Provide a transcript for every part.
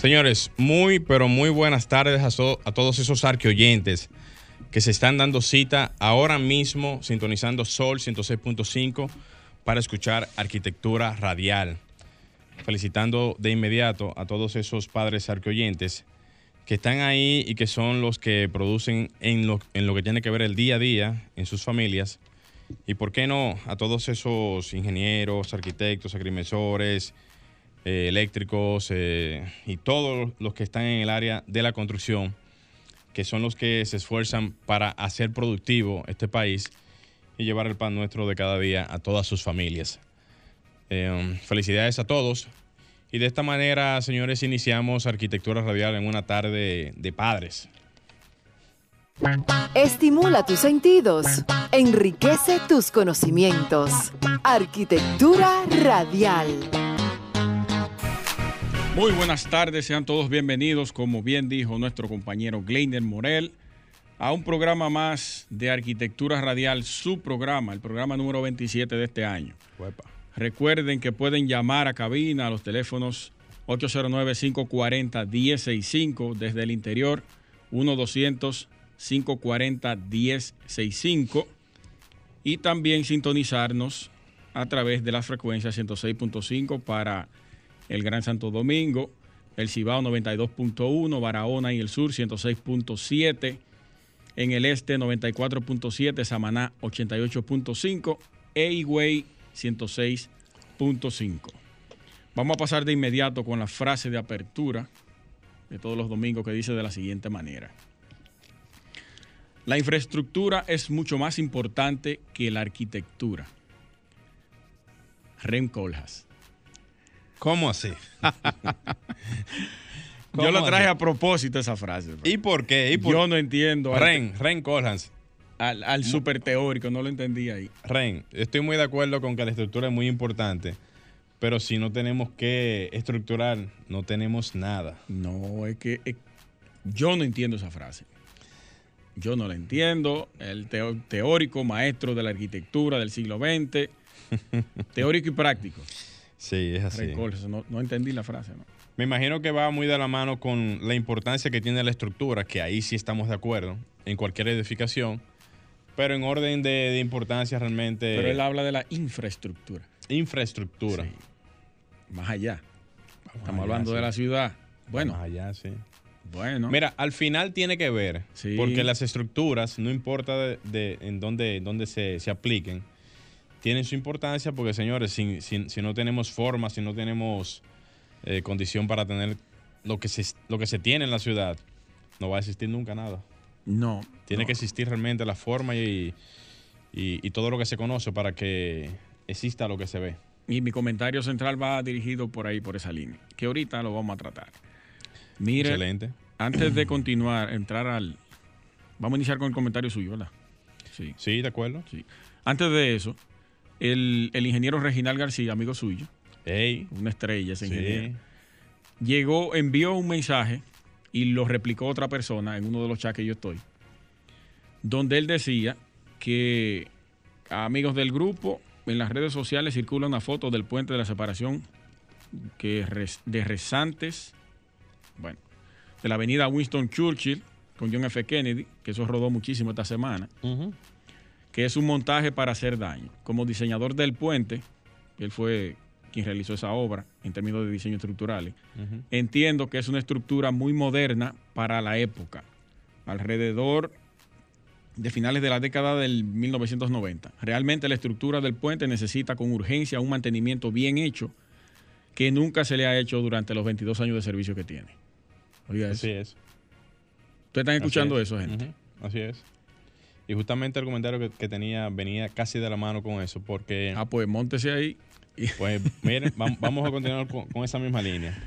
Señores, muy pero muy buenas tardes a, todos esos arqueoyentes que se están dando cita ahora mismo sintonizando Sol 106.5 para escuchar arquitectura radial. Felicitando de inmediato a todos esos padres arqueoyentes que están ahí y que son los que producen en lo, en lo que tiene que ver el día a día en sus familias. Y por qué no a todos esos ingenieros, arquitectos, agrimensores, eh, eléctricos eh, y todos los que están en el área de la construcción, que son los que se esfuerzan para hacer productivo este país y llevar el pan nuestro de cada día a todas sus familias. Eh, felicidades a todos. Y de esta manera, señores, iniciamos Arquitectura Radial en una tarde de padres. Estimula tus sentidos, enriquece tus conocimientos. Arquitectura radial. Muy buenas tardes, sean todos bienvenidos, como bien dijo nuestro compañero Gleiner Morel, a un programa más de Arquitectura Radial, su programa, el programa número 27 de este año. Recuerden que pueden llamar a cabina a los teléfonos 809-540-1065 desde el interior, 1-200-540-1065 y también sintonizarnos a través de las frecuencias 106.5 para el Gran Santo Domingo, el Cibao 92.1, Barahona y el Sur 106.7, en el Este 94.7, Samaná 88.5 e Higüey 106.5. Vamos a pasar de inmediato con la frase de apertura de todos los domingos que dice de la siguiente manera. La infraestructura es mucho más importante que la arquitectura. Rem Koolhaas. ¿Cómo así? Yo lo ¿Cómo traje así? a propósito esa frase. ¿Y por qué? ¿Y por Yo no entiendo. Ren, Ren Collins. Al, al super teórico, no lo entendí ahí. Ren, estoy muy de acuerdo con que la estructura es muy importante, pero si no tenemos que estructurar, no tenemos nada. No, es que es- yo no entiendo esa frase. Yo no la entiendo. El teórico, maestro de la arquitectura del siglo XX, teórico y práctico. Sí, es así. No, no entendí la frase. ¿no? Me imagino que va muy de la mano con la importancia que tiene la estructura, que ahí sí estamos de acuerdo, en cualquier edificación, pero en orden de, de importancia realmente... Pero él habla de la infraestructura. Infraestructura. Sí. Más allá. Estamos allá, hablando sí. de la ciudad. Bueno, Más allá, sí. bueno. Mira, al final tiene que ver, Sí. porque las estructuras, no importa de, de- en dónde, dónde se, se apliquen, tienen su importancia porque, señores, si, si- si no tenemos forma, si no tenemos eh, condición para tener lo que, se, lo que se tiene en la ciudad, no va a existir nunca nada. no. Tiene no. que existir realmente la forma y, y- y todo lo que se conoce para que exista lo que se ve. Y mi comentario central va dirigido por ahí, por esa línea, que ahorita lo vamos a tratar. Mire, Excelente. antes de continuar, entrar al... Vamos a iniciar con el comentario suyo, ¿verdad? Sí, Sí, de acuerdo. sí. Antes de eso, el, el ingeniero Reginal García, amigo suyo, Ey, una estrella ese sí. ingeniero, llegó, envió un mensaje y lo replicó otra persona en uno de los chats que yo estoy, donde él decía que a amigos del grupo en las redes sociales circula una foto del puente de la separación que de Rezantes, bueno, de la avenida Winston Churchill con John F. Kennedy, que eso rodó muchísimo esta semana. Que es un montaje para hacer daño. Como diseñador del puente, él fue quien realizó esa obra en términos de diseño estructurales, entiendo que es una estructura muy moderna para la época, alrededor de finales de la década del 1990. Realmente la estructura del puente necesita con urgencia un mantenimiento bien hecho que nunca se le ha hecho durante los 22 años de servicio que tiene. Oiga, eso. Así es. ¿Ustedes están escuchando es. eso, gente? Así es. Y justamente el comentario que, que tenía venía casi de la mano con eso, porque, Ah, pues móntese ahí. y- pues, miren, vam- vamos a continuar con, con esa misma línea.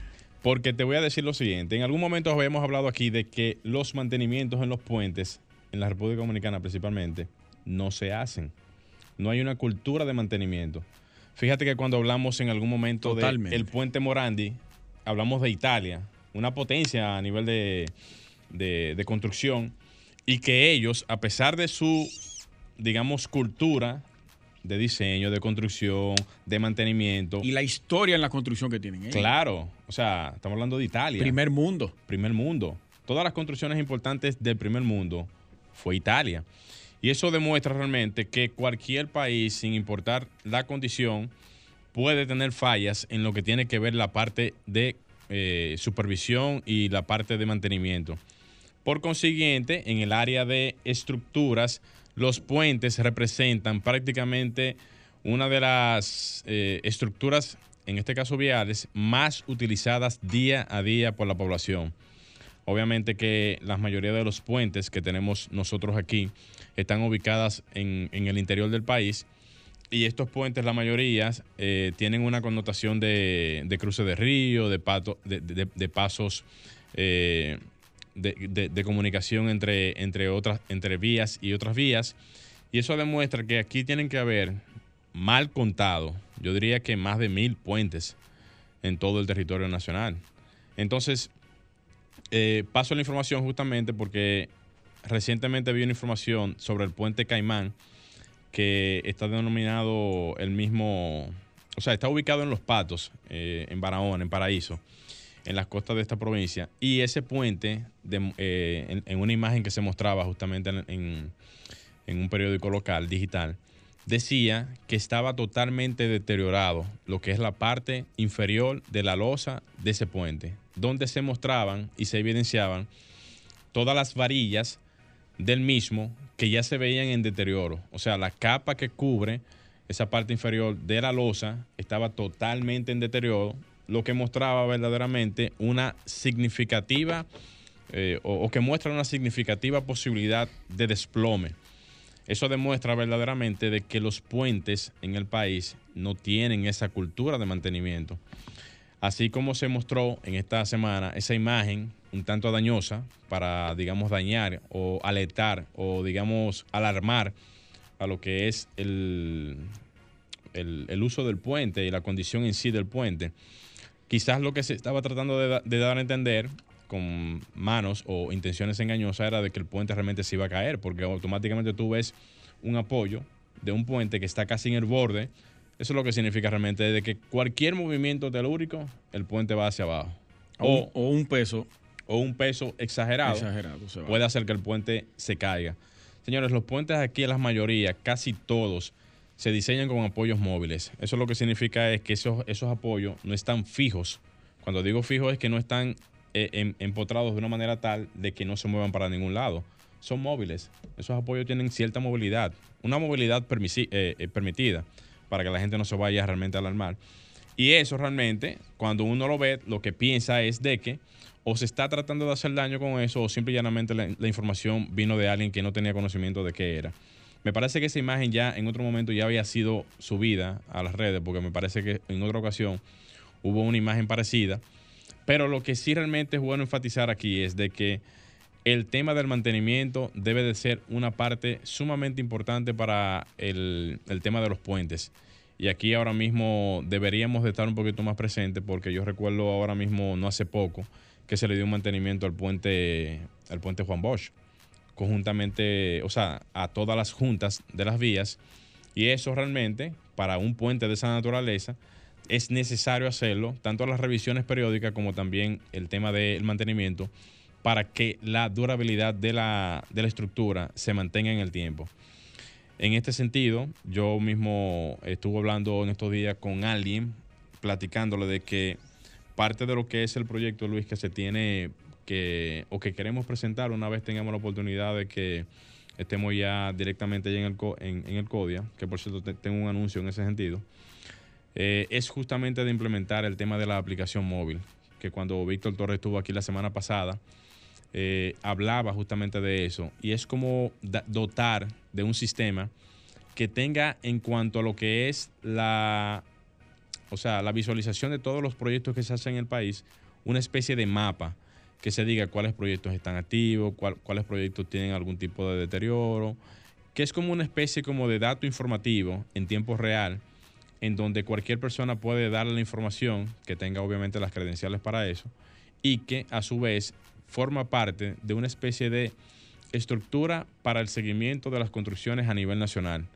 Porque te voy a decir lo siguiente. En algún momento habíamos hablado aquí de que los mantenimientos en los puentes, en la República Dominicana principalmente, no se hacen. No hay una cultura de mantenimiento. Fíjate que cuando hablamos en algún momento del puente Morandi, hablamos de Italia, una potencia a nivel de, de construcción, y que ellos, a pesar de su, digamos, cultura de diseño, de construcción, de mantenimiento. Y la historia en la construcción que tienen ellos. Claro, o sea, estamos hablando de Italia. Primer mundo. Primer mundo. Todas las construcciones importantes del primer mundo fue Italia. Y eso demuestra realmente que cualquier país, sin importar la condición, puede tener fallas en lo que tiene que ver la parte de eh, supervisión y la parte de mantenimiento. Por consiguiente, en el área de estructuras, los puentes representan prácticamente una de las eh, estructuras, en este caso viales, más utilizadas día a día por la población. Obviamente que la mayoría de los puentes que tenemos nosotros aquí están ubicadas en, el interior del país y estos puentes, la mayoría, eh, tienen una connotación de, cruce de río, de, de, pasos eh, de, comunicación entre, entre, otras, entre vías y otras vías. Y eso demuestra que aquí tienen que haber, mal contado, yo diría que más de mil puentes en todo el territorio nacional. Entonces, eh, paso la información justamente porque recientemente vi una información sobre el puente Caimán que está denominado el mismo, o sea, está ubicado en Los Patos, eh, en Barahona, en Paraíso en las costas de esta provincia. Y ese puente, eh, en, una imagen que se mostraba justamente en, un periódico local, digital, decía que estaba totalmente deteriorado lo que es la parte inferior de la losa de ese puente, donde se mostraban y se evidenciaban todas las varillas del mismo que ya se veían en deterioro. O sea, la capa que cubre esa parte inferior de la losa estaba totalmente en deterioro lo que mostraba verdaderamente una significativa eh, o, que muestra una significativa posibilidad de desplome. Eso demuestra verdaderamente de que los puentes en el país no tienen esa cultura de mantenimiento. Así como se mostró en esta semana esa imagen un tanto dañosa para, digamos, dañar o alertar o, digamos, alarmar a lo que es el, el uso del puente y la condición en sí del puente Quizás lo que se estaba tratando de, dar a entender con manos o intenciones engañosas era de que el puente realmente se iba a caer, porque automáticamente tú ves un apoyo de un puente que está casi en el borde. Eso es lo que significa realmente de que cualquier movimiento telúrico, el puente va hacia abajo. O, un peso. O un peso exagerado, exagerado puede hacer que el puente se caiga. Señores, los puentes aquí, la mayoría, casi todos, se diseñan con apoyos móviles. Eso lo que significa es que esos, esos apoyos no están fijos. Cuando digo fijos es que no están eh, em, empotrados de una manera tal de que no se muevan para ningún lado. Son móviles. Esos apoyos tienen cierta movilidad, una movilidad eh, eh, permitida para que la gente no se vaya realmente a alarmar. Y eso realmente, cuando uno lo ve, lo que piensa es de que o se está tratando de hacer daño con eso o simple y llanamente la información vino de alguien que no tenía conocimiento de qué era. Me parece que esa imagen ya en otro momento ya había sido subida a las redes, porque me parece que en otra ocasión hubo una imagen parecida. Pero lo que sí realmente es bueno enfatizar aquí es de que el tema del mantenimiento debe de ser una parte sumamente importante para el, tema de los puentes. Y aquí ahora mismo deberíamos de estar un poquito más presentes porque yo recuerdo ahora mismo, no hace poco, que se le dio un mantenimiento al puente, al puente Juan Bosch conjuntamente, o sea, a todas las juntas de las vías. Y eso realmente, para un puente de esa naturaleza, es necesario hacerlo, tanto las revisiones periódicas como también el tema del mantenimiento, para que la durabilidad de la, de la estructura se mantenga en el tiempo. En este sentido, yo mismo estuve hablando en estos días con alguien, platicándole de que parte de lo que es el proyecto, Luis, que se tiene que, o que queremos presentar una vez tengamos la oportunidad de que estemos ya directamente en el, en, el CODIA, que por cierto tengo un anuncio en ese sentido, eh, es justamente de implementar el tema de la aplicación móvil, que cuando Víctor Torres estuvo aquí la semana pasada, eh, hablaba justamente de eso, y es como dotar de un sistema que tenga en cuanto a lo que es la, o sea, la visualización de todos los proyectos que se hacen en el país, una especie de mapa que se diga cuáles proyectos están activos, cuáles proyectos tienen algún tipo de deterioro, que es como una especie como de dato informativo en tiempo real, en donde cualquier persona puede darle la información, que tenga obviamente las credenciales para eso, y que a su vez forma parte de una especie de estructura para el seguimiento de las construcciones a nivel nacional.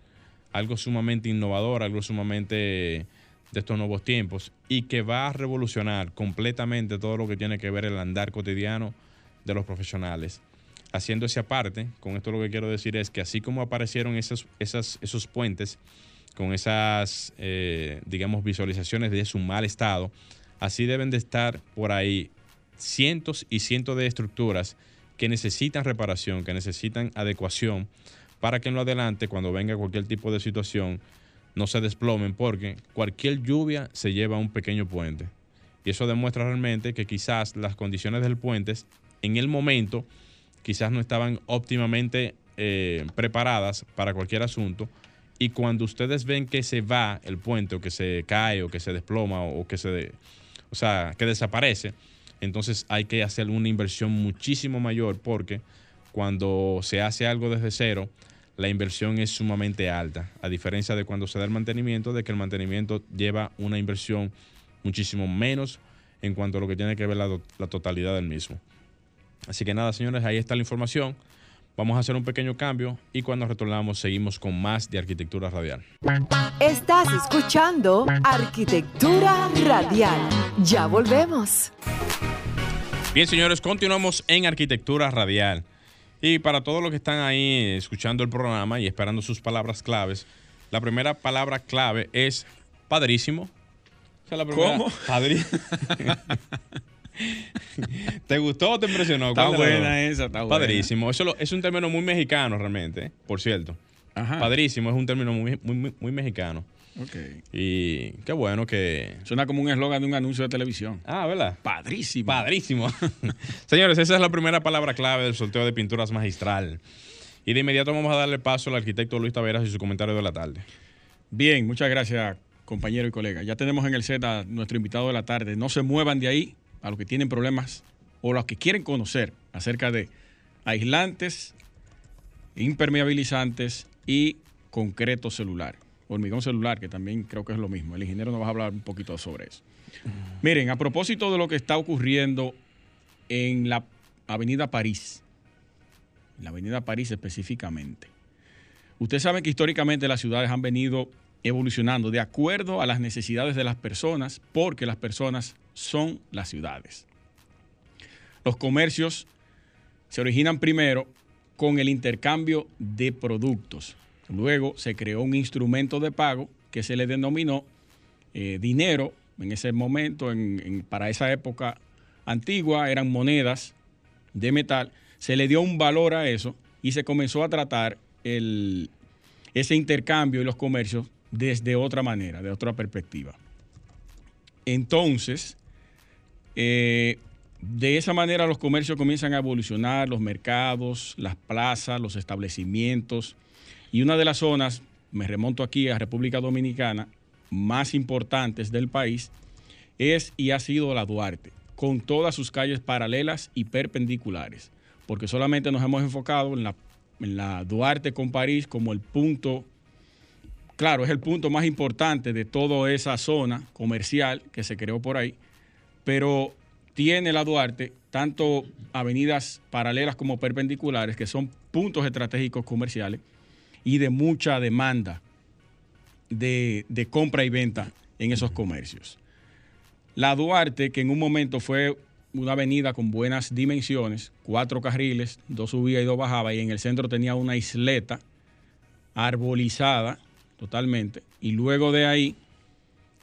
Algo sumamente innovador, algo sumamente de estos nuevos tiempos y que va a revolucionar completamente todo lo que tiene que ver el andar cotidiano de los profesionales. Haciéndose aparte, con esto lo que quiero decir es que así como aparecieron esos, esas, esos puentes con esas, eh, digamos, visualizaciones de su mal estado, así deben de estar por ahí cientos y cientos de estructuras que necesitan reparación, que necesitan adecuación para que en lo adelante, cuando venga cualquier tipo de situación, no se desplomen, porque cualquier lluvia se lleva a un pequeño puente. Y eso demuestra realmente que quizás las condiciones del puente en el momento quizás no estaban óptimamente eh, preparadas para cualquier asunto. Y cuando ustedes ven que se va el puente o que se cae o que se desploma o que se, o sea, que desaparece, entonces hay que hacer una inversión muchísimo mayor porque cuando se hace algo desde cero, la inversión es sumamente alta, a diferencia de cuando se da el mantenimiento, de que el mantenimiento lleva una inversión muchísimo menos en cuanto a lo que tiene que ver la, la totalidad del mismo. Así que nada, señores, ahí está la información. Vamos a hacer un pequeño cambio y cuando retornamos seguimos con más de Arquitectura Radial. Estás escuchando Arquitectura Radial. Ya volvemos. Bien, señores, continuamos en Arquitectura Radial. Y para todos los que están ahí escuchando el programa y esperando sus palabras claves, la primera palabra clave es padrísimo. ¿Cómo? Padrísimo. ¿Te gustó o te impresionó? Está buena esa, está buena. Padrísimo. Eso es un término muy mexicano realmente, ¿eh? por cierto. Padrísimo es un término muy, muy, muy mexicano. Okay. Y qué bueno que. Suena como un eslogan de un anuncio de televisión. Ah, ¿verdad? Padrísimo. Padrísimo. Señores, esa es la primera palabra clave del sorteo de pinturas magistral. Y de inmediato vamos a darle paso al arquitecto Luis Taveras y su comentario de la tarde. Bien, muchas gracias, compañero y colega. Ya tenemos en el set a nuestro invitado de la tarde. No se muevan de ahí a los que tienen problemas o los que quieren conocer acerca de aislantes, impermeabilizantes y concreto celular hormigón celular, que también creo que es lo mismo. El ingeniero nos va a hablar un poquito sobre eso. Miren, a propósito de lo que está ocurriendo en la Avenida París, en la Avenida París específicamente. Ustedes saben que históricamente las ciudades han venido evolucionando de acuerdo a las necesidades de las personas, porque las personas son las ciudades. Los comercios se originan primero con el intercambio de productos. Luego se creó un instrumento de pago que se le denominó eh, dinero. En ese momento, para esa época antigua, eran monedas de metal. Se le dio un valor a eso y se comenzó a tratar ese intercambio y los comercios desde otra manera, de otra perspectiva. Entonces, eh, de esa manera los comercios comienzan a evolucionar, los mercados, las plazas, los establecimientos, y una de las zonas, me remonto aquí a República Dominicana, más importantes del país, es y ha sido la Duarte, con todas sus calles paralelas y perpendiculares, porque solamente nos hemos enfocado en la, Duarte con París como el punto, claro, es el punto más importante de toda esa zona comercial que se creó por ahí, pero tiene la Duarte tanto avenidas paralelas como perpendiculares, que son puntos estratégicos comerciales, y de mucha demanda de, compra y venta en esos comercios. La Duarte, que en un momento fue una avenida con buenas dimensiones, cuatro carriles, dos subía y dos bajaba, y en el centro tenía una isleta arbolizada totalmente, y luego de ahí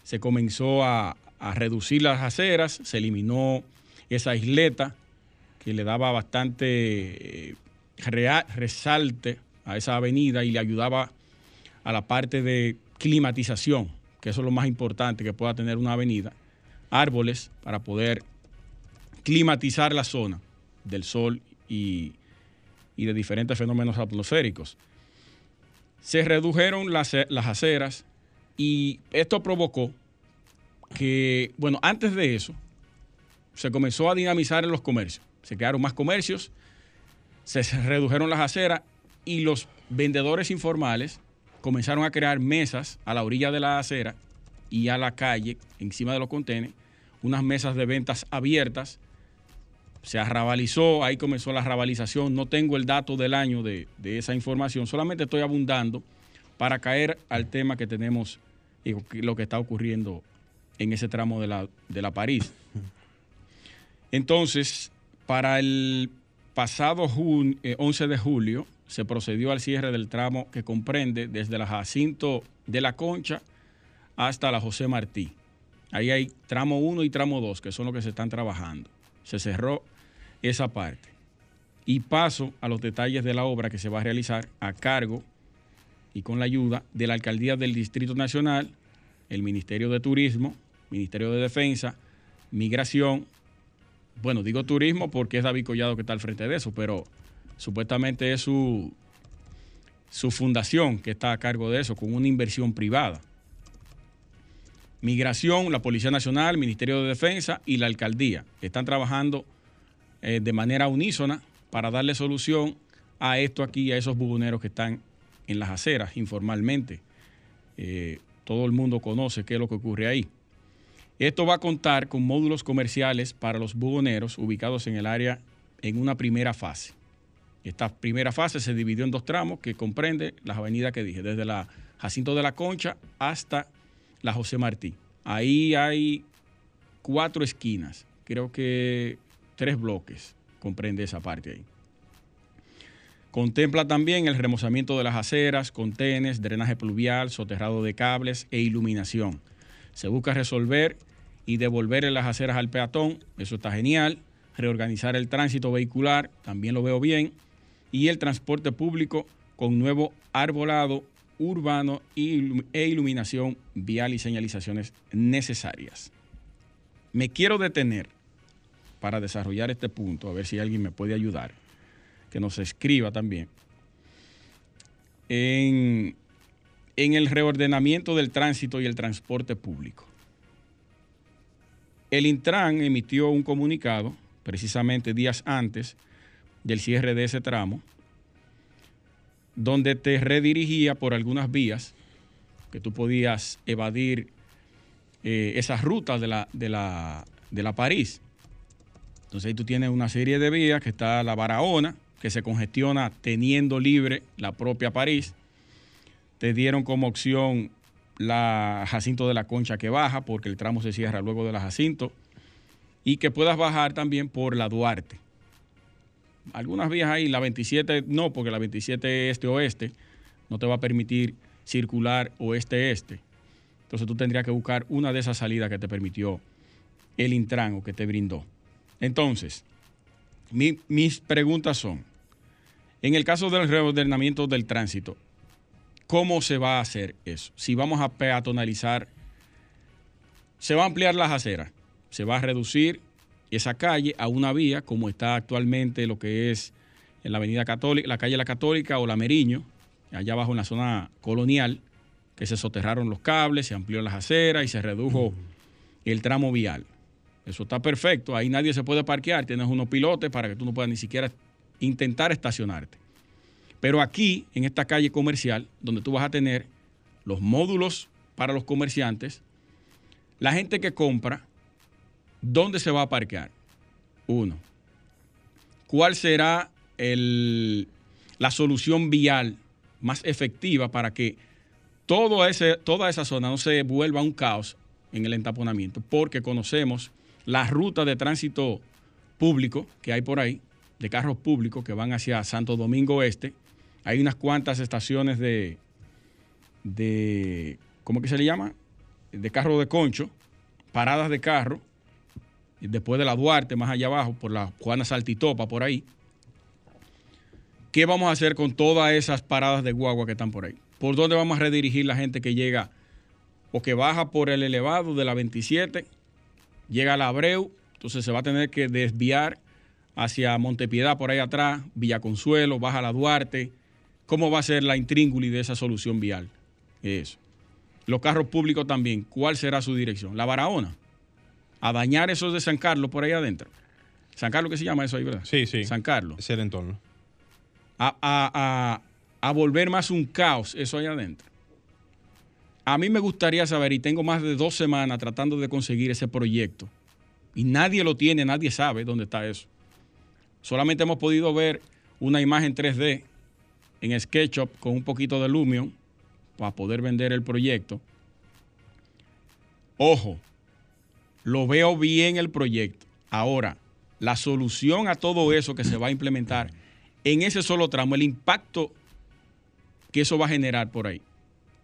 se comenzó a, reducir las aceras, se eliminó esa isleta que le daba bastante eh, resalte a esa avenida y le ayudaba a la parte de climatización, que eso es lo más importante que pueda tener una avenida, árboles para poder climatizar la zona del sol y, de diferentes fenómenos atmosféricos. Se redujeron las, las aceras y esto provocó que, bueno, antes de eso, se comenzó a dinamizar en los comercios. Se crearon más comercios, se redujeron las aceras y los vendedores informales comenzaron a crear mesas a la orilla de la acera y a la calle, encima de los contenedores, unas mesas de ventas abiertas. Se arrabalizó, ahí comenzó la arrabalización. No tengo el dato del año de, de esa información, solamente estoy abundando para caer al tema que tenemos y lo que está ocurriendo en ese tramo de la, de la París. Entonces, para el pasado 11 eh, de julio se procedió al cierre del tramo que comprende desde la Jacinto de la Concha hasta la José Martí. Ahí hay tramo 1 y tramo 2, que son los que se están trabajando. Se cerró esa parte. Y paso a los detalles de la obra que se va a realizar a cargo y con la ayuda de la Alcaldía del Distrito Nacional, el Ministerio de Turismo, Ministerio de Defensa, Migración. Bueno, digo turismo porque es David Collado que está al frente de eso, pero supuestamente es su, su fundación que está a cargo de eso, con una inversión privada. Migración, la Policía Nacional, Ministerio de Defensa y la Alcaldía están trabajando eh, de manera unísona para darle solución a esto aquí, a esos buboneros que están en las aceras informalmente. Eh, todo el mundo conoce qué es lo que ocurre ahí. Esto va a contar con módulos comerciales para los buboneros ubicados en el área en una primera fase. Esta primera fase se dividió en dos tramos que comprende las avenidas que dije, desde la Jacinto de la Concha hasta la José Martí. Ahí hay cuatro esquinas, creo que tres bloques comprende esa parte ahí. Contempla también el remozamiento de las aceras, contenes, drenaje pluvial, soterrado de cables e iluminación. Se busca resolver y devolver las aceras al peatón, eso está genial. Reorganizar el tránsito vehicular, también lo veo bien. Y el transporte público con nuevo arbolado urbano e iluminación vial y señalizaciones necesarias. Me quiero detener para desarrollar este punto, a ver si alguien me puede ayudar, que nos escriba también, en, en el reordenamiento del tránsito y el transporte público. El Intran emitió un comunicado, precisamente días antes del cierre de ese tramo, donde te redirigía por algunas vías que tú podías evadir eh, esas rutas de la, de, la, de la París. Entonces ahí tú tienes una serie de vías que está la Barahona, que se congestiona teniendo libre la propia París. Te dieron como opción la Jacinto de la Concha que baja, porque el tramo se cierra luego de la Jacinto. Y que puedas bajar también por la Duarte algunas vías ahí, la 27 no, porque la 27 este-oeste no te va a permitir circular oeste-este. Entonces tú tendrías que buscar una de esas salidas que te permitió el Intran o que te brindó. Entonces, mis preguntas son, en el caso del reordenamiento del tránsito, ¿cómo se va a hacer eso? Si vamos a peatonalizar, se va a ampliar las aceras, se va a reducir esa calle a una vía, como está actualmente lo que es en la Avenida Católica, la calle La Católica o la Meriño, allá abajo en la zona colonial, que se soterraron los cables, se amplió las aceras y se redujo el tramo vial. Eso está perfecto, ahí nadie se puede parquear, tienes unos pilotes para que tú no puedas ni siquiera intentar estacionarte. Pero aquí, en esta calle comercial, donde tú vas a tener los módulos para los comerciantes, la gente que compra ¿Dónde se va a parquear? Uno. ¿Cuál será la solución vial más efectiva para que todo ese, toda esa zona no se vuelva un caos en el entaponamiento? Porque conocemos la ruta de tránsito público que hay por ahí, de carros públicos que van hacia Santo Domingo Este. Hay unas cuantas estaciones de, de ¿cómo que se le llama? De carro de concho, paradas de carro después de la Duarte, más allá abajo, por la Juana Saltitopa, por ahí. ¿Qué vamos a hacer con todas esas paradas de guagua que están por ahí? ¿Por dónde vamos a redirigir la gente que llega o que baja por el elevado de la 27, llega a la Abreu, entonces se va a tener que desviar hacia Montepiedad por ahí atrás, Villa Consuelo, baja la Duarte. ¿Cómo va a ser la intrínguli de esa solución vial? Eso. Los carros públicos también, ¿cuál será su dirección? La Barahona a dañar esos de San Carlos por ahí adentro. San Carlos, ¿qué se llama eso ahí, verdad? Sí, sí. San Carlos. Es el entorno. A, a- a- a volver más un caos eso ahí adentro. A mí me gustaría saber, y tengo más de dos semanas tratando de conseguir ese proyecto, y nadie lo tiene, nadie sabe dónde está eso. Solamente hemos podido ver una imagen 3D en SketchUp con un poquito de Lumion para poder vender el proyecto. Ojo, lo veo bien el proyecto. Ahora, la solución a todo eso que se va a implementar en ese solo tramo, el impacto que eso va a generar por ahí,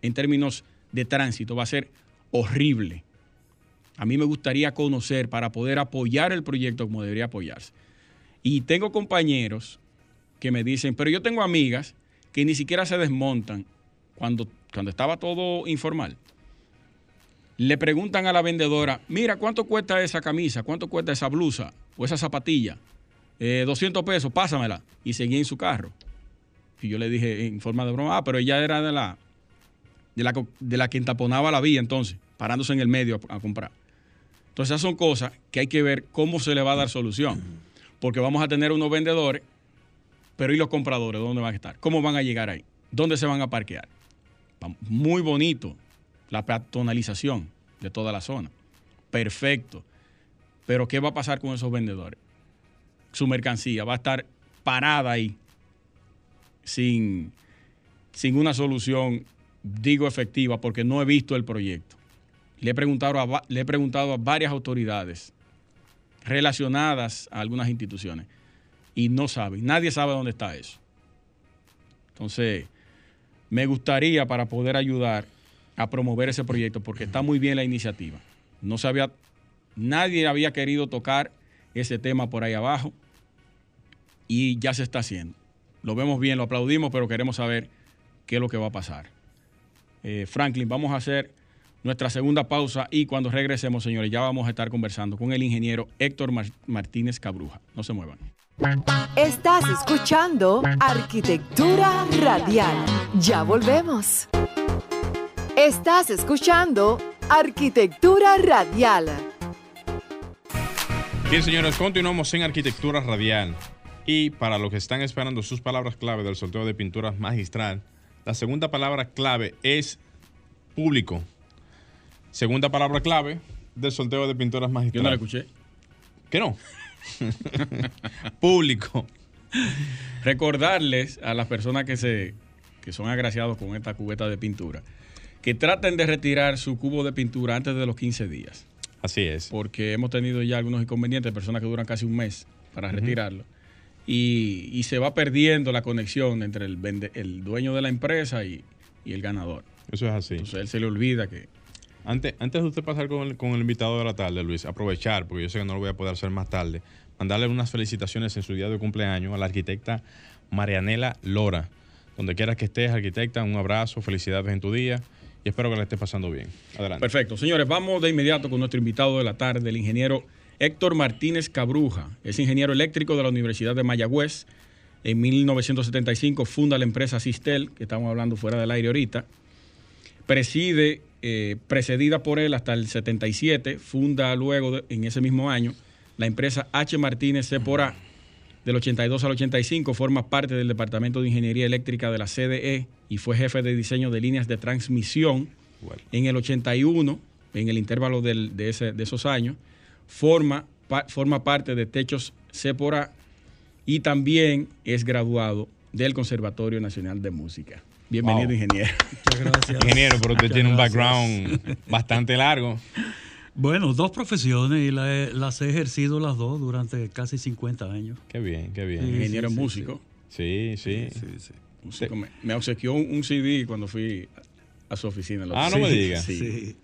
en términos de tránsito, va a ser horrible. A mí me gustaría conocer para poder apoyar el proyecto como debería apoyarse. Y tengo compañeros que me dicen, pero yo tengo amigas que ni siquiera se desmontan cuando, cuando estaba todo informal. Le preguntan a la vendedora, mira, ¿cuánto cuesta esa camisa? ¿Cuánto cuesta esa blusa o esa zapatilla? "Eh, 200 pesos, pásamela. Y seguía en su carro. Y yo le dije en forma de broma, ah, pero ella era de la, de la, de la que entaponaba la vía entonces, parándose en el medio a, a comprar. Entonces esas son cosas que hay que ver cómo se le va a dar solución. Porque vamos a tener unos vendedores, pero ¿y los compradores? ¿Dónde van a estar? ¿Cómo van a llegar ahí? ¿Dónde se van a parquear? Muy bonito la peatonalización de toda la zona. Perfecto. Pero ¿qué va a pasar con esos vendedores? Su mercancía va a estar parada ahí sin, sin una solución, digo, efectiva, porque no he visto el proyecto. Le he preguntado a, le he preguntado a varias autoridades relacionadas a algunas instituciones y no saben, nadie sabe dónde está eso. Entonces, me gustaría para poder ayudar a promover ese proyecto, porque está muy bien la iniciativa. No se había, nadie había querido tocar ese tema por ahí abajo y ya se está haciendo. Lo vemos bien, lo aplaudimos, pero queremos saber qué es lo que va a pasar. Eh, Franklin, vamos a hacer nuestra segunda pausa y cuando regresemos, señores, ya vamos a estar conversando con el ingeniero Héctor Mar- Martínez Cabruja. No se muevan. Estás escuchando Arquitectura Radial. Ya volvemos. Estás escuchando Arquitectura Radial. Bien, señores, continuamos en Arquitectura Radial. Y para los que están esperando sus palabras clave del sorteo de pinturas magistral, la segunda palabra clave es público. Segunda palabra clave del sorteo de pinturas Yo magistral. no la escuché. ¿Qué no? público. Recordarles a las personas que, se, que son agraciados con esta cubeta de pintura que traten de retirar su cubo de pintura antes de los 15 días. Así es. porque hemos tenido ya algunos inconvenientes, personas que duran casi un mes para retirarlo. Y, y se va perdiendo la conexión entre el, vende- el dueño de la empresa y, y el ganador. Eso es así. Entonces él se le olvida que... Antes, antes de usted pasar con el, con el invitado de la tarde, Luis, aprovechar, porque yo sé que no lo voy a poder hacer más tarde, mandarle unas felicitaciones en su día de cumpleaños a la arquitecta Marianela Lora. Donde quiera que estés, arquitecta, un abrazo, felicidades en tu día y espero que la estés pasando bien. Adelante. Perfecto. Señores, vamos de inmediato con nuestro invitado de la tarde, el ingeniero Héctor Martínez Cabruja. Es ingeniero eléctrico de la Universidad de Mayagüez. En 1975 funda la empresa Sistel, que estamos hablando fuera del aire ahorita. Preside, eh, precedida por él hasta el 77, funda luego, en ese mismo año, la empresa H. Martínez C por A. Del 82 al 85 forma parte del Departamento de Ingeniería Eléctrica de la CDE y fue jefe de diseño de líneas de transmisión. Bueno. En el 81, en el intervalo del- de, ese- de esos años, forma, pa- forma parte de Techos C por A y también es graduado del Conservatorio Nacional de Música. Bienvenido, Wow. ingeniero. Muchas gracias. Ingeniero, pero usted Muchas tiene un background bastante largo. Bueno, dos profesiones y la he- las he ejercido las dos durante casi 50 años. Qué bien, qué bien. Sí. ingeniero sí, músico. Sí, sí. Sí, sí. músico. Me, me obsequió un, un CD cuando fui a su oficina. Ah, no me diga. sí. Sí.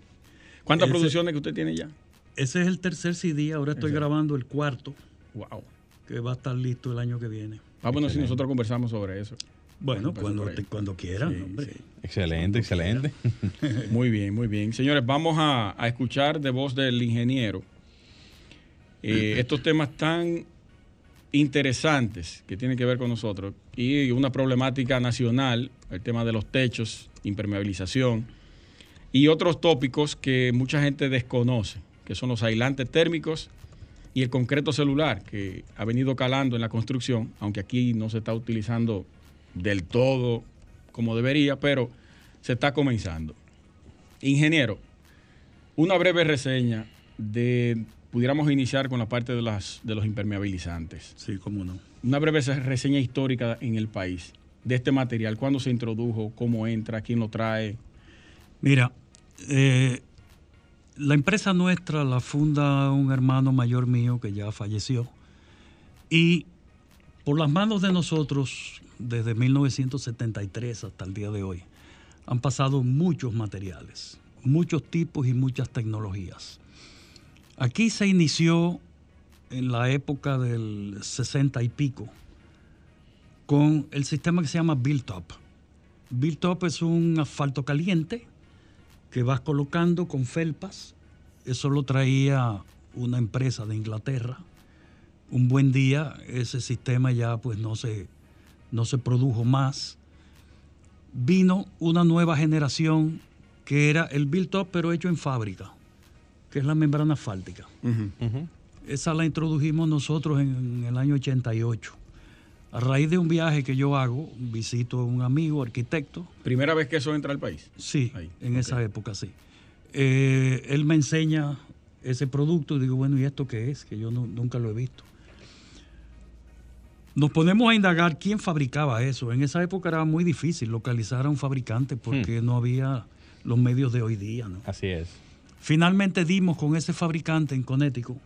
¿Cuántas Ese- producciones que usted tiene ya? Ese es el tercer CD, ahora estoy grabando el cuarto, Wow. que va a estar listo el año que viene. Vámonos si nosotros conversamos sobre eso. Bueno, cuando, te- cuando quieran, Sí, hombre. sí. Excelente, excelente. Muy bien, muy bien. Señores, vamos a, a escuchar de voz del ingeniero eh, estos temas tan interesantes que tienen que ver con nosotros y una problemática nacional, el tema de los techos, impermeabilización y otros tópicos que mucha gente desconoce, que son los aislantes térmicos y el concreto celular, que ha venido calando en la construcción, aunque aquí no se está utilizando del todo como debería, pero se está comenzando. Ingeniero, una breve reseña de, pudiéramos iniciar con la parte de, las, de los impermeabilizantes. Sí, cómo no. Una breve reseña histórica en el país de este material, cuándo se introdujo, cómo entra, quién lo trae. Mira, eh, la empresa nuestra la funda un hermano mayor mío que ya falleció y por las manos de nosotros, desde 1973 hasta el día de hoy, han pasado muchos materiales, muchos tipos y muchas tecnologías. Aquí se inició en la época del 60 y pico con el sistema que se llama Built Up. Built Up es un asfalto caliente que vas colocando con felpas. Eso lo traía una empresa de Inglaterra. Un buen día ese sistema ya pues no se, no se produjo más. Vino una nueva generación que era el built up pero hecho en fábrica, que es la membrana asfáltica. Esa la introdujimos nosotros en, en el año 88 a raíz de un viaje que yo hago, visito a un amigo, arquitecto. ¿Primera vez que eso entra al país? Sí, en esa época sí. Eh, él me enseña ese producto y digo, bueno, ¿y esto qué es? Que yo nunca lo he visto. Nos ponemos a indagar quién fabricaba eso. En esa época era muy difícil localizar a un fabricante porque hmm. no había los medios de hoy día. ¿no? Así es. Finalmente dimos con ese fabricante en Connecticut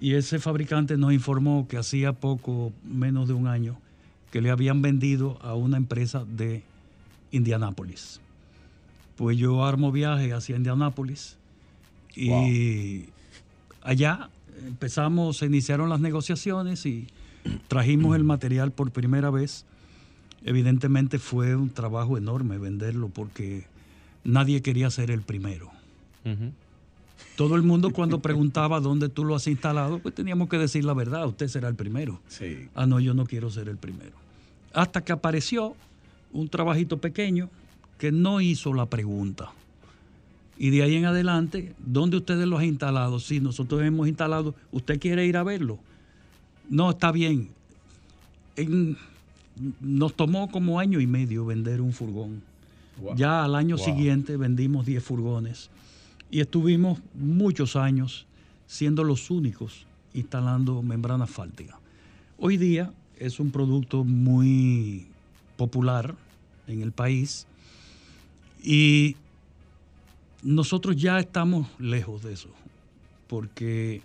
y ese fabricante nos informó que hacía poco, menos de un año, que le habían vendido a una empresa de Indianápolis. Pues yo armo viaje hacia Indianápolis y allá empezamos, se iniciaron las negociaciones y trajimos el material por primera vez. Evidentemente fue un trabajo enorme venderlo porque nadie quería ser el primero. Todo el mundo cuando preguntaba dónde tú lo has instalado, pues teníamos que decir la verdad, usted será el primero. Sí. Ah, no, yo no quiero ser el primero. Hasta que apareció un trabajito pequeño que no hizo la pregunta. Y de ahí en adelante, ¿dónde ustedes lo han instalado? Sí, nosotros hemos instalado, ¿usted quiere ir a verlo? No, está bien. nos tomó como año y medio vender un furgón. Ya al año siguiente vendimos 10 furgones y estuvimos muchos años siendo los únicos instalando membrana asfáltica. Hoy día es un producto muy popular en el país y nosotros ya estamos lejos de eso, porque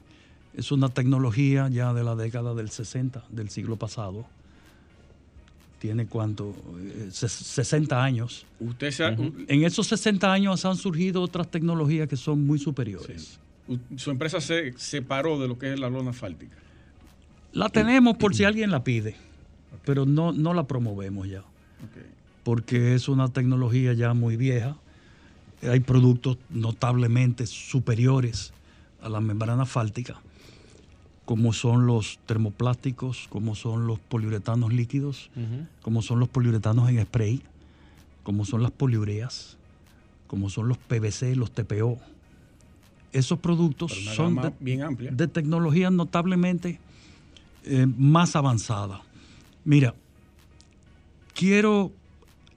es una tecnología ya de la década del 60 del siglo pasado tiene cuánto, 60 eh, años. Usted En esos 60 años han surgido otras tecnologías que son muy superiores. Su empresa se separó de lo que es la lona asfáltica. La tenemos por si alguien la pide, pero no, no la promovemos ya. Porque es una tecnología ya muy vieja. Hay productos notablemente superiores a la membrana asfáltica como son los termoplásticos, como son los poliuretanos líquidos, como son los poliuretanos en spray, como son las poliureas, como son los PVC, los TPO. Esos productos son de, bien de, tecnología notablemente eh, más avanzada. Mira, quiero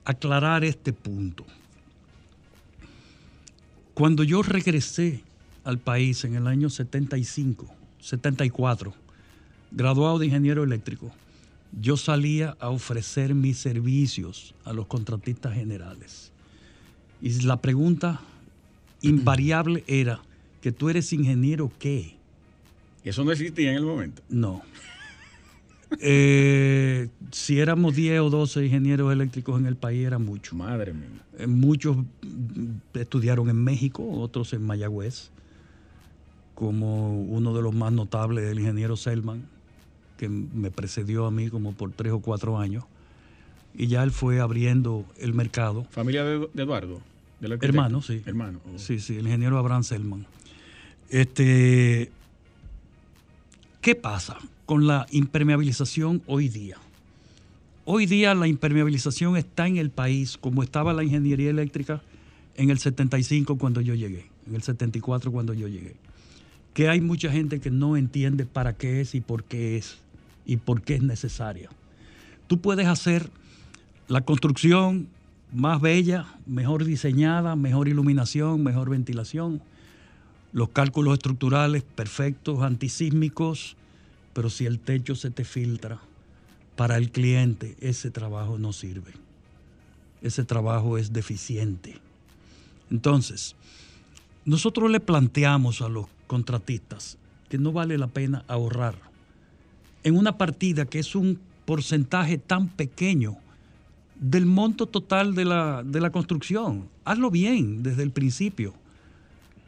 aclarar este punto. Cuando yo regresé al país en el año 75, 74, graduado de ingeniero eléctrico, yo salía a ofrecer mis servicios a los contratistas generales. Y la pregunta invariable era que tú eres ingeniero qué? Eso no existía en el momento. No. Eh, si éramos 10 o 12 ingenieros eléctricos en el país, era mucho. Madre mía. Eh, muchos estudiaron en México, otros en Mayagüez como uno de los más notables, el ingeniero Selman, que me precedió a mí como por tres o cuatro años. Y ya él fue abriendo el mercado. ¿Familia de, Eduardo? Hermano, sí. Hermano. Oh. Sí, sí, el ingeniero Abraham Selman. Este, ¿Qué pasa con la impermeabilización hoy día? Hoy día la impermeabilización está en el país como estaba la ingeniería eléctrica en el 75 cuando yo llegué, en el 74 cuando yo llegué. Que hay mucha gente que no entiende para qué es y por qué es y por qué es necesaria. Tú puedes hacer la construcción más bella, mejor diseñada, mejor iluminación, mejor ventilación, los cálculos estructurales perfectos, antisísmicos, pero si el techo se te filtra, para el cliente ese trabajo no sirve. Ese trabajo es deficiente. Entonces, nosotros le planteamos a los contratistas que no vale la pena ahorrar en una partida que es un porcentaje tan pequeño del monto total de la, de la construcción. Hazlo bien desde el principio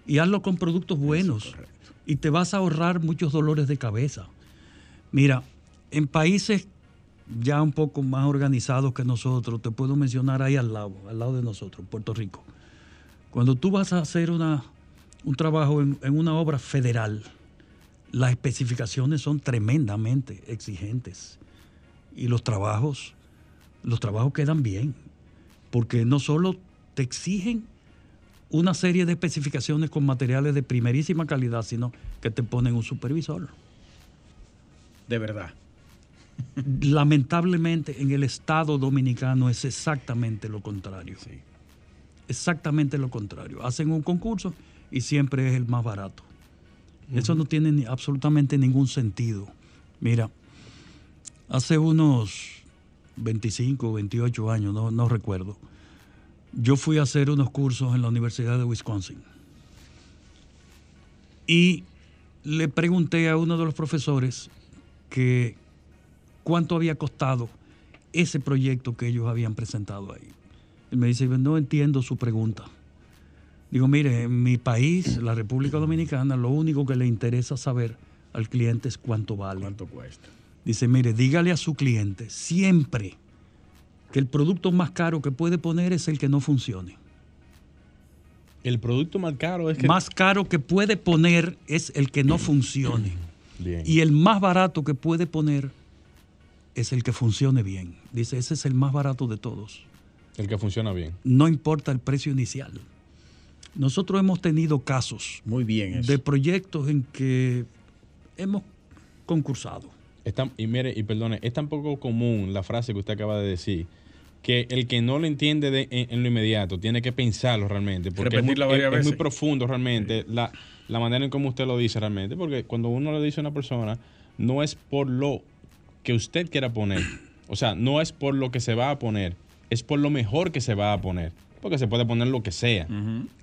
y hazlo con productos buenos y te vas a ahorrar muchos dolores de cabeza. Mira, en países ya un poco más organizados que nosotros, te puedo mencionar ahí al lado, al lado de nosotros, Puerto Rico. Cuando tú vas a hacer una, un trabajo en, en una obra federal, las especificaciones son tremendamente exigentes y los trabajos, los trabajos quedan bien, porque no solo te exigen una serie de especificaciones con materiales de primerísima calidad, sino que te ponen un supervisor. De verdad. Lamentablemente en el Estado dominicano es exactamente lo contrario. Exactamente lo contrario. Hacen un concurso y siempre es el más barato. Eso no tiene ni- absolutamente ningún sentido. Mira, hace unos 25, 28 años, no, no recuerdo, yo fui a hacer unos cursos en la Universidad de Wisconsin. Y le pregunté a uno de los profesores que cuánto había costado ese proyecto que ellos habían presentado ahí. Él me dice, no entiendo su pregunta. Digo, mire, en mi país, la República Dominicana, lo único que le interesa saber al cliente es cuánto vale. ¿Cuánto cuesta? Dice, mire, dígale a su cliente siempre que el producto más caro que puede poner es el que no funcione. El producto más caro es que. Más caro que puede poner es el que no funcione. Bien. Y el más barato que puede poner es el que funcione bien. Dice, ese es el más barato de todos. El que funciona bien. No importa el precio inicial. Nosotros hemos tenido casos Muy bien eso. de proyectos en que hemos concursado. Tan- y mire, y perdone, es tan poco común la frase que usted acaba de decir, que el que no lo entiende de- en, en lo inmediato tiene que pensarlo realmente, porque es muy, Repetirla varias es- es muy profundo realmente la, la manera en cómo usted lo dice realmente, porque cuando uno le dice a una persona, no es por lo que usted quiera poner, o sea, no es por lo que se va a poner, es por lo mejor que se va a poner, porque se puede poner lo que sea.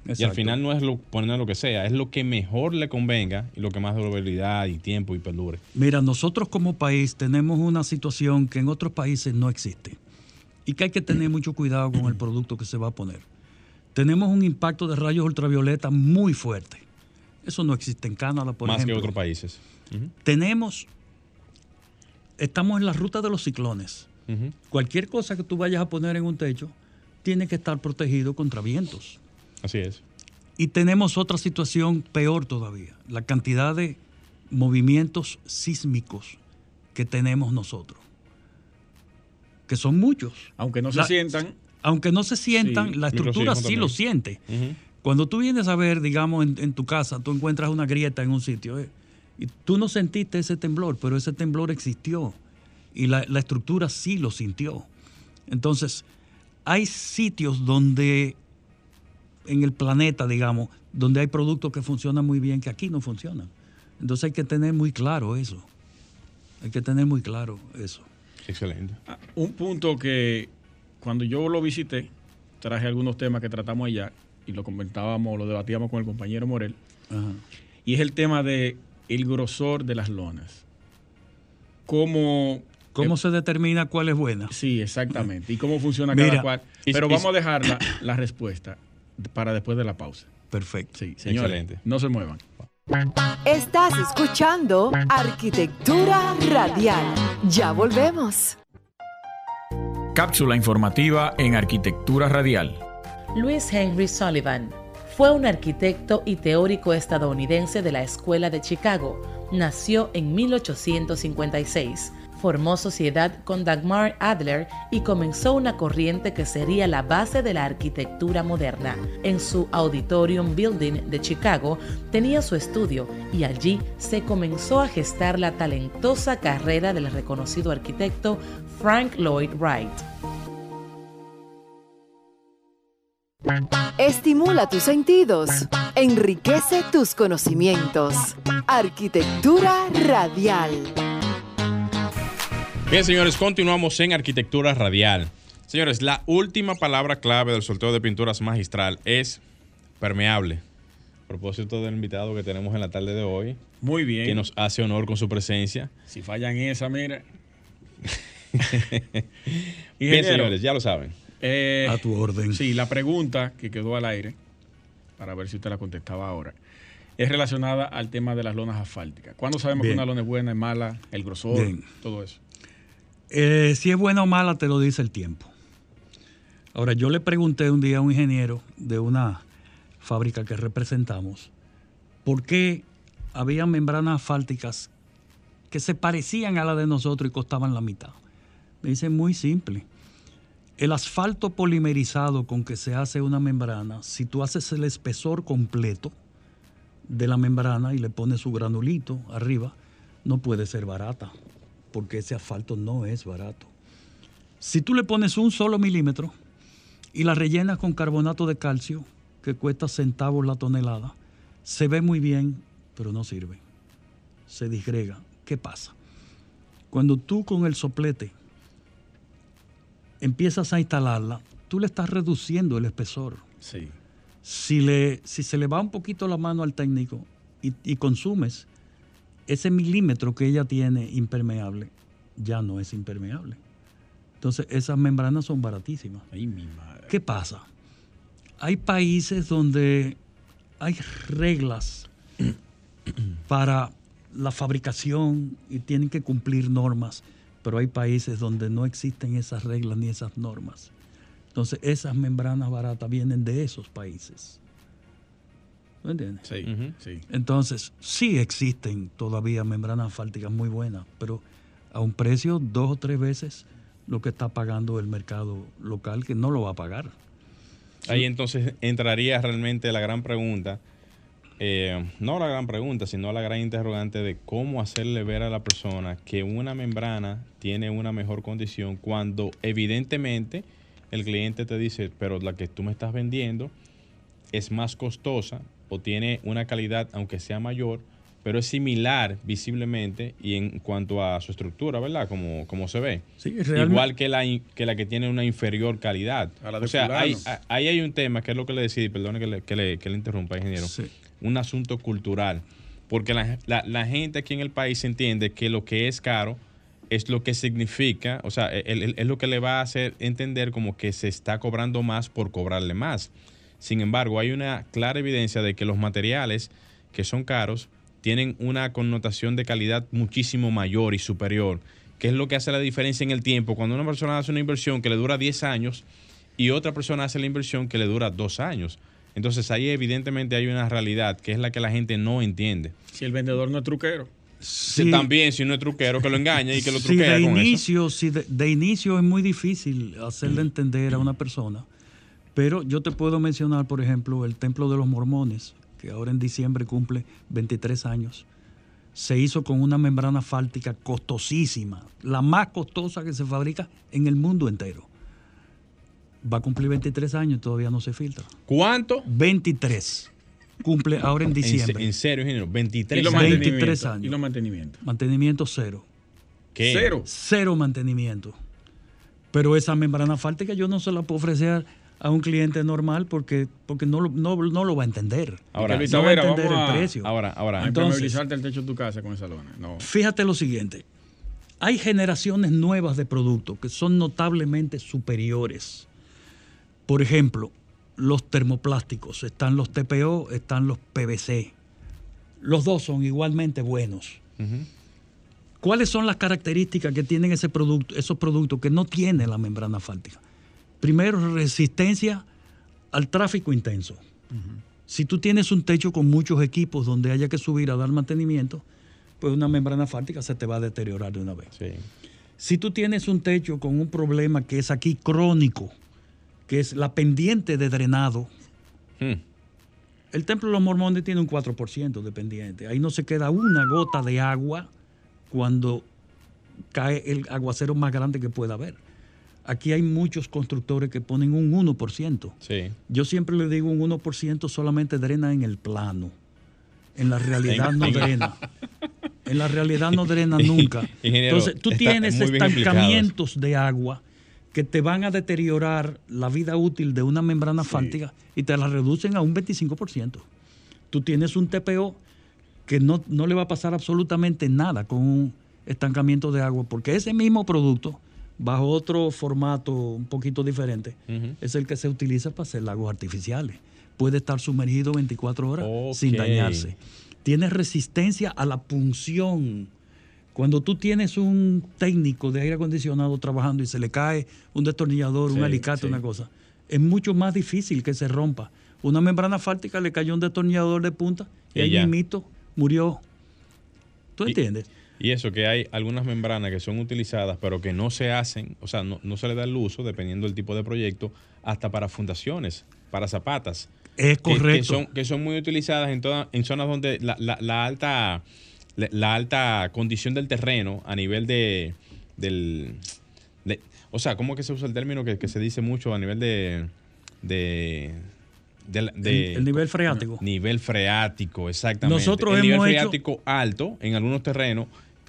Y al final no es lo, poner lo que sea, es lo que mejor le convenga y lo que más durabilidad y tiempo y perdure. Mira, nosotros como país tenemos una situación que en otros países no existe y que hay que tener mucho cuidado con el producto que se va a poner. Tenemos un impacto de rayos ultravioleta muy fuerte. Eso no existe en Canadá, por más ejemplo. que otros países. Tenemos, estamos en la ruta de los ciclones. Cualquier cosa que tú vayas a poner en un techo tiene que estar protegido contra vientos. Así es. Y tenemos otra situación peor todavía, la cantidad de movimientos sísmicos que tenemos nosotros, que son muchos. Aunque no se La- sientan, Aunque no se sientan, Sí, la estructura sí lo siente. Cuando tú vienes a ver, digamos, en, en tu casa, tú encuentras una grieta en un sitio, eh, y tú no sentiste ese temblor, pero ese temblor existió y la, la estructura sí lo sintió. Entonces, hay sitios donde, en el planeta, digamos, donde hay productos que funcionan muy bien que aquí no funcionan. Entonces hay que tener muy claro eso. Hay que tener muy claro eso. Excelente. Ah, un punto que cuando yo lo visité, traje algunos temas que tratamos allá y lo comentábamos, lo debatíamos con el compañero Morel, Ajá. y es el tema de el grosor de las lonas. Cómo ¿Cómo eh, se determina cuál es buena? Sí, exactamente. Y cómo funciona Mira, cada cual. Pero vamos a dejar la, la respuesta para después de la pausa. Perfecto. Sí, señores. Excelente. No se muevan. Estás escuchando Arquitectura Radial. Ya volvemos. Cápsula informativa en Arquitectura Radial. Louis Henry Sullivan fue un arquitecto y teórico estadounidense de la Escuela de Chicago. Nació en 1856. Formó sociedad con Dagmar Adler y comenzó una corriente que sería la base de la arquitectura moderna. En su Auditorium Building de Chicago tenía su estudio y allí se comenzó a gestar la talentosa carrera del reconocido arquitecto Frank Lloyd Wright. Estimula tus sentidos, enriquece tus conocimientos. Arquitectura radial. Bien, señores, continuamos en arquitectura radial. Señores, la última palabra clave del sorteo de pinturas magistral es permeable. A propósito del invitado que tenemos en la tarde de hoy, Muy bien. que nos hace honor con su presencia. Si fallan esa, mira. Bien, señores, ya lo saben. eh, A tu orden. Sí, la pregunta que quedó al aire, para ver si usted la contestaba ahora, es relacionada al tema de las lonas asfálticas. ¿Cuándo sabemos Bien. que una lona es buena, es mala, el grosor, Bien. todo eso? Eh, si es buena o mala, te lo dice el tiempo. Ahora, yo le pregunté un día a un ingeniero de una fábrica que representamos por qué había membranas asfálticas que se parecían a la de nosotros y costaban la mitad. Me dice muy simple. El asfalto polimerizado con que se hace una membrana, si tú haces el espesor completo de la membrana y le pones su granulito arriba, no puede ser barata, porque ese asfalto no es barato. Si tú le pones un solo milímetro y la rellenas con carbonato de calcio, que cuesta centavos la tonelada, se ve muy bien, pero no sirve. Se disgrega. ¿Qué pasa? Cuando tú con el soplete empiezas a instalarla, tú le estás reduciendo el espesor. Sí. Si, le, si se le va un poquito la mano al técnico y, y consumes ese milímetro que ella tiene impermeable, ya no es impermeable. Entonces esas membranas son baratísimas. Ay, mi madre. ¿Qué pasa? Hay países donde hay reglas para la fabricación y tienen que cumplir normas, pero hay países donde no existen esas reglas ni esas normas. Entonces esas membranas baratas vienen de esos países. ¿Me entiendes? Sí, sí. Entonces, sí existen todavía membranas asfálticas muy buenas, pero a un precio dos o tres veces lo que está pagando el mercado local, que no lo va a pagar. Ahí entonces entraría realmente la gran pregunta, eh, no la gran pregunta, sino la gran interrogante de cómo hacerle ver a la persona que una membrana tiene una mejor condición cuando evidentemente el cliente te dice, pero la que tú me estás vendiendo es más costosa o tiene una calidad, aunque sea mayor, pero es similar visiblemente y en cuanto a su estructura, ¿verdad? Como, como se ve. Sí, realmente- Igual que la, que la que tiene una inferior calidad. A la de o sea, hay- ahí hay un tema que es lo que le decía, perdone que le, que le, que le interrumpa, ingeniero. Sí. Un asunto cultural. Porque la, la- la gente aquí en el país entiende que lo que es caro es lo que significa, o sea, es lo que le va a hacer entender como que se está cobrando más por cobrarle más. Sin embargo, hay una clara evidencia de que los materiales que son caros tienen una connotación de calidad muchísimo mayor y superior, que es lo que hace la diferencia en el tiempo. Cuando una persona hace una inversión que le dura 10 años y otra persona hace la inversión que le dura 2 años. Entonces ahí evidentemente hay una realidad que es la que la gente no entiende. Si el vendedor no es truquero. Sí, También si no es truquero que lo engaña y que lo truquea de con eso. inicio, sí, de, de inicio es muy difícil hacerle entender a una persona, pero yo te puedo mencionar, por ejemplo, el Templo de los Mormones, que ahora en diciembre cumple 23 años. Se hizo con una membrana asfáltica costosísima, la más costosa que se fabrica en el mundo entero. Va a cumplir 23 años y todavía no se filtra. ¿Cuánto? 23. Cumple ahora en En, diciembre. en serio, ingeniero, 23 Y los años. 23 mantenimientos. años. Y los mantenimientos. Mantenimiento cero. ¿Qué? Cero. cero mantenimiento. Pero esa membrana asfáltica yo no se la puedo ofrecer a un cliente normal porque, porque no, lo- no, no lo va a entender. Ahora, no va a entender vamos el a- precio. Ahora, ahora. A Entonces- el techo de tu casa con esa lona. No. Fíjate lo siguiente. Hay generaciones nuevas de productos que son notablemente superiores. Por ejemplo, los termoplásticos. Están los TPO, están los PVC. Los dos son igualmente buenos. ¿Cuáles son las características que tienen ese producto, esos productos que no tiene la membrana asfáltica? Primero, resistencia al tráfico intenso. Si tú tienes un techo con muchos equipos donde haya que subir a dar mantenimiento, pues una membrana fártica se te va a deteriorar de una vez. Sí. Si tú tienes un techo con un problema que es aquí crónico, que es la pendiente de drenado, Hmm. el templo de los mormones tiene un 4% de pendiente. Ahí no se queda una gota de agua cuando cae el aguacero más grande que pueda haber. Aquí hay muchos constructores que ponen un 1%. Sí. Yo siempre le digo un 1% solamente drena en el plano. En la realidad no en- drena. En la realidad no drena nunca. Entonces tú tienes estancamientos de agua que te van a deteriorar la vida útil de una membrana fártica y te la reducen a un 25%. Tú tienes un TPO que no, no le va a pasar absolutamente nada con un estancamiento de agua, porque ese mismo producto, bajo otro formato un poquito diferente, es el que se utiliza para hacer lagos artificiales. Puede estar sumergido 24 horas sin dañarse. Tiene resistencia a la punción. Cuando tú tienes un técnico de aire acondicionado trabajando y se le cae un destornillador, un alicate, sí. una cosa, es mucho más difícil que se rompa. Una membrana fártica le cayó un destornillador de punta y, Y ahí mismito murió. ¿Tú Y- entiendes? Y eso, que hay algunas membranas que son utilizadas, pero que no se hacen, o sea, no, no se le da el uso, dependiendo del tipo de proyecto, hasta para fundaciones, para zapatas. Es que- Que, correcto. son, que son muy utilizadas en, toda- en zonas donde la, la- la alta la, la alta condición del terreno a nivel de del de- o sea, ¿cómo que se usa el término que, que se dice mucho a nivel de de, de el, el nivel freático. Nivel freático, exactamente. Nosotros el nivel hemos hecho- freático alto en algunos terrenos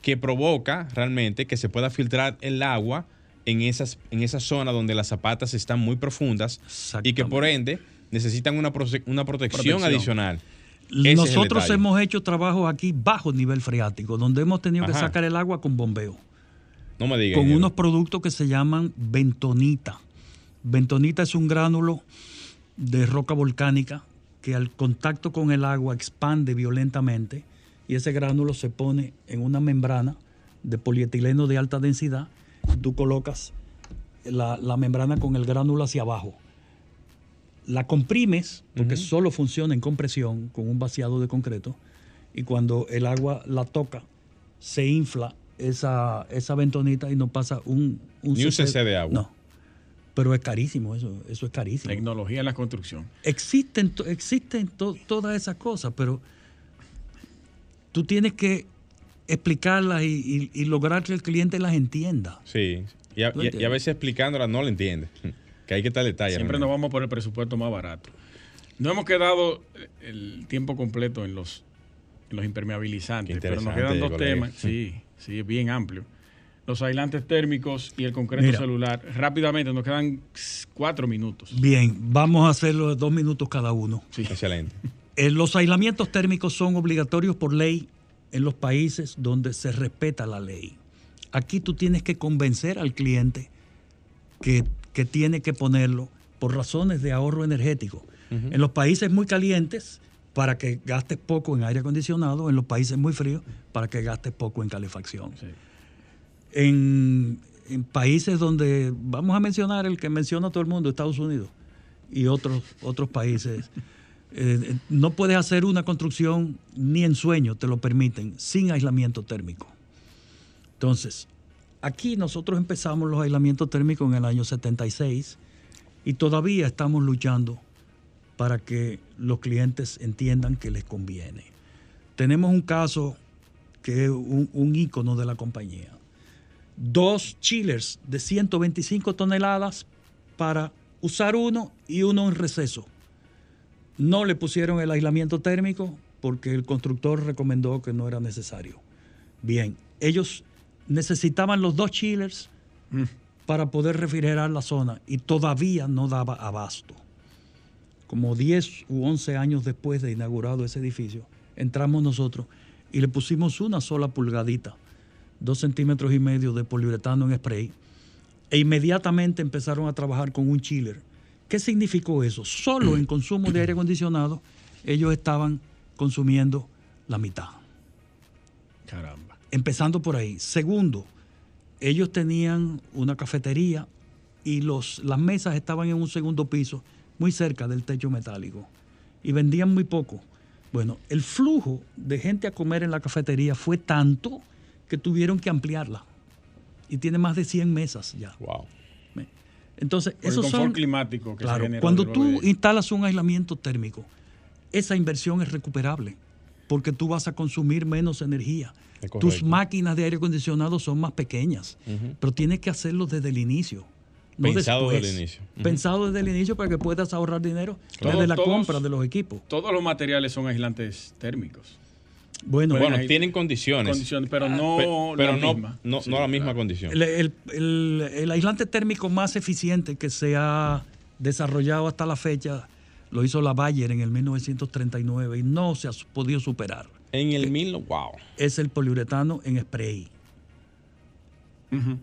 que provoca realmente que se pueda filtrar el agua en esas, en esas zonas donde las zapatas están muy profundas y que por ende necesitan una, una protección, Protección. adicional. Ese Nosotros hemos hecho trabajos aquí bajo nivel freático, donde hemos tenido que sacar el agua con bombeo, No me digan. con unos productos que se llaman bentonita. Bentonita es un gránulo de roca volcánica que al contacto con el agua expande violentamente y ese gránulo se pone en una membrana de polietileno de alta densidad. Tú colocas la, la membrana con el gránulo hacia abajo. La comprimes, porque solo funciona en compresión con un vaciado de concreto, y cuando el agua la toca, se infla esa, esa ventonita y no pasa un, Ni un cc de agua. No. Pero es carísimo eso, eso es carísimo. Tecnología en la construcción. Existen, existen to- todas esas cosas, pero tú tienes que explicarlas y, y- y lograr que el cliente las entienda. Sí. Y a, veces explicándola no la entiende. Que hay que estar detalle. Siempre realmente. nos vamos por el presupuesto más barato. No hemos quedado el tiempo completo en los, en los impermeabilizantes, pero nos quedan dos colega. temas. Sí, sí, es bien amplio. Los aislantes térmicos y el concreto Mira. celular. Rápidamente, nos quedan cuatro minutos. Bien, vamos a hacerlo de dos minutos cada uno. Excelente. Eh, los aislamientos térmicos son obligatorios por ley en los países donde se respeta la ley. Aquí tú tienes que convencer al cliente que, que tiene que ponerlo por razones de ahorro energético. En los países muy calientes, para que gastes poco en aire acondicionado, en los países muy fríos, para que gastes poco en calefacción. Sí. En, en países donde, vamos a mencionar el que menciona todo el mundo, Estados Unidos y otros, otros países, eh, no puedes hacer una construcción ni en sueño, te lo permiten, sin aislamiento térmico. Entonces, aquí nosotros empezamos los aislamientos térmicos en el año 76 y todavía estamos luchando para que los clientes entiendan que les conviene. Tenemos un caso que es un, un ícono de la compañía. Dos chillers de 125 toneladas para usar uno y uno en receso. No le pusieron el aislamiento térmico porque el constructor recomendó que no era necesario. Bien, ellos necesitaban los dos chillers para poder refrigerar la zona y todavía no daba abasto. Como 10 u 11 años después de inaugurado ese edificio, entramos nosotros y le pusimos una sola pulgadita, dos centímetros y medio de poliuretano en spray, e inmediatamente empezaron a trabajar con un chiller. ¿Qué significó eso? Solo en consumo de aire acondicionado, ellos estaban consumiendo la mitad. Caramba. Empezando por ahí. Segundo, ellos tenían una cafetería y los, las mesas estaban en un segundo piso, muy cerca del techo metálico. Y vendían muy poco. Bueno, el flujo de gente a comer en la cafetería fue tanto que tuvieron que ampliarla. Y tiene más de 100 mesas ya. Wow. Entonces, Por el esos confort son climático que se Claro, cuando tú de- instalas un aislamiento térmico, esa inversión es recuperable porque tú vas a consumir menos energía. Tus máquinas de aire acondicionado son más pequeñas, pero tienes que hacerlo desde el inicio. No Pensado después. desde el inicio. Pensado desde el inicio para que puedas ahorrar dinero Claro. desde la Todos- compra de los equipos. Todos los materiales son aislantes térmicos. Bueno, Bueno, tienen condiciones. Condiciones, pero no Pe- pero la no, misma. no, Sí, no la misma claro. condición. el, el- el- el aislante térmico más eficiente que se ha desarrollado hasta la fecha lo hizo la Bayer en el 1939 y no se ha podido superar. En el mil, wow. es el poliuretano en spray.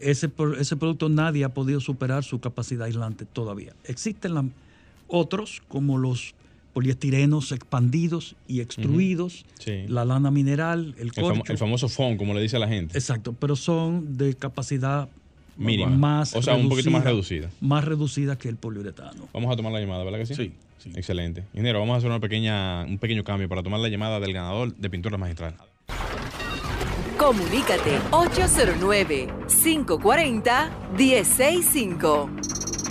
Ese, ese producto nadie ha podido superar su capacidad aislante todavía. Existen la- otros como los poliestirenos expandidos y extruidos, Sí. la lana mineral, el El, famo- corcho. el famoso FON, como le dice a la gente. Exacto, pero son de capacidad Mínima. más O sea, un poquito más reducida. Más reducida que el poliuretano. Vamos a tomar la llamada, ¿verdad que sí? Sí, sí. Excelente. Ingeniero, vamos a hacer una pequeña, un pequeño cambio para tomar la llamada del ganador de pintura magistral. Comunícate 809-540-1065.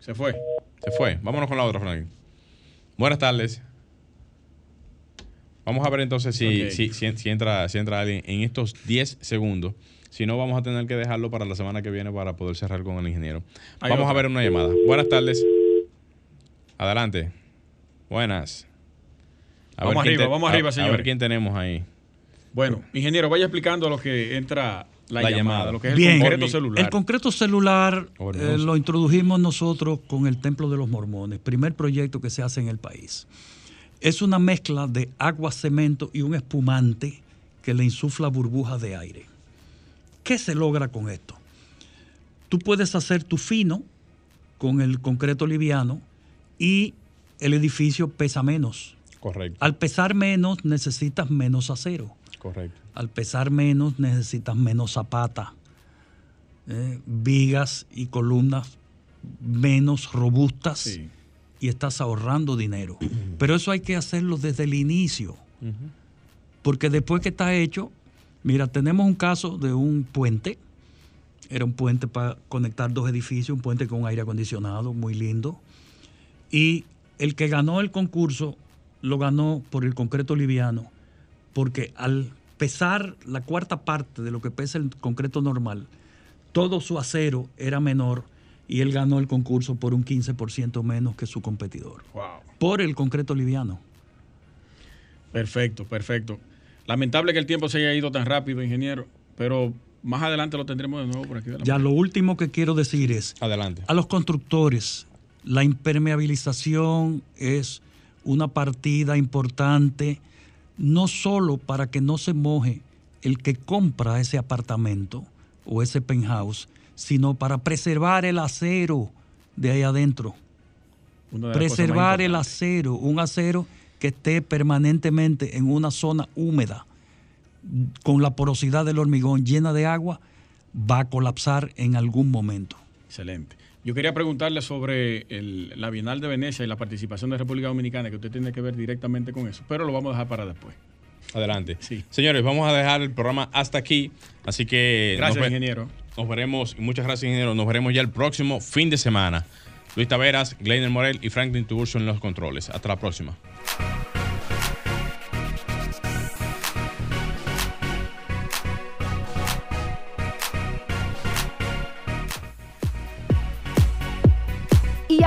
Se fue. Se fue. Vámonos con la otra, Frank. Buenas tardes. Vamos a ver entonces si, si, si- si entra, si entra alguien en estos 10 segundos. Si no, vamos a tener que dejarlo para la semana que viene para poder cerrar con el ingeniero. Vamos a ver una llamada. Buenas tardes. Adelante. Buenas. A Vamos arriba, vamos a- arriba, A ver quién tenemos ahí. Bueno, ingeniero, vaya explicando a lo que entra la, La llamada, llamada. lo que es Bien. el concreto celular. El concreto celular eh, lo introdujimos nosotros con el Templo de los Mormones, primer proyecto que se hace en el país. Es una mezcla de agua, cemento y un espumante que le insufla burbujas de aire. ¿Qué se logra con esto? Tú puedes hacer tu fino con el concreto liviano y el edificio pesa menos. Correcto. Al pesar menos necesitas menos acero. Correcto. Al pesar menos necesitas menos zapata, eh, vigas y columnas menos robustas Sí. y estás ahorrando dinero. Pero eso hay que hacerlo desde el inicio, porque después que está hecho, mira, tenemos un caso de un puente, era un puente para conectar dos edificios, un puente con aire acondicionado, muy lindo, y el que ganó el concurso lo ganó por el concreto liviano, porque al pesar la cuarta parte de lo que pesa el concreto normal, todo su acero era menor y él ganó el concurso por un 15% menos que su competidor, Wow. por el concreto liviano. Perfecto, perfecto. Lamentable que el tiempo se haya ido tan rápido, ingeniero, pero más adelante lo tendremos de nuevo por aquí. de la Ya lo último que quiero decir es, Adelante. a los constructores, la impermeabilización es una partida importante, no solo para que no se moje el que compra ese apartamento o ese penthouse, sino para preservar el acero de ahí adentro. Preservar el acero, un acero que esté permanentemente en una zona húmeda, con la porosidad del hormigón llena de agua, va a colapsar en algún momento. Excelente. Yo quería preguntarle sobre el- la Bienal de Venecia y la participación de República Dominicana, que usted tiene que ver directamente con eso, pero lo vamos a dejar para después. Adelante. Sí. Señores, vamos a dejar el programa hasta aquí. Así que. Gracias, nos ingeniero. Nos veremos, y muchas gracias, ingeniero. Nos veremos ya el próximo fin de semana. Luis Taveras, Gleiner Morel y Franklin Tiburcio en los controles. Hasta la próxima.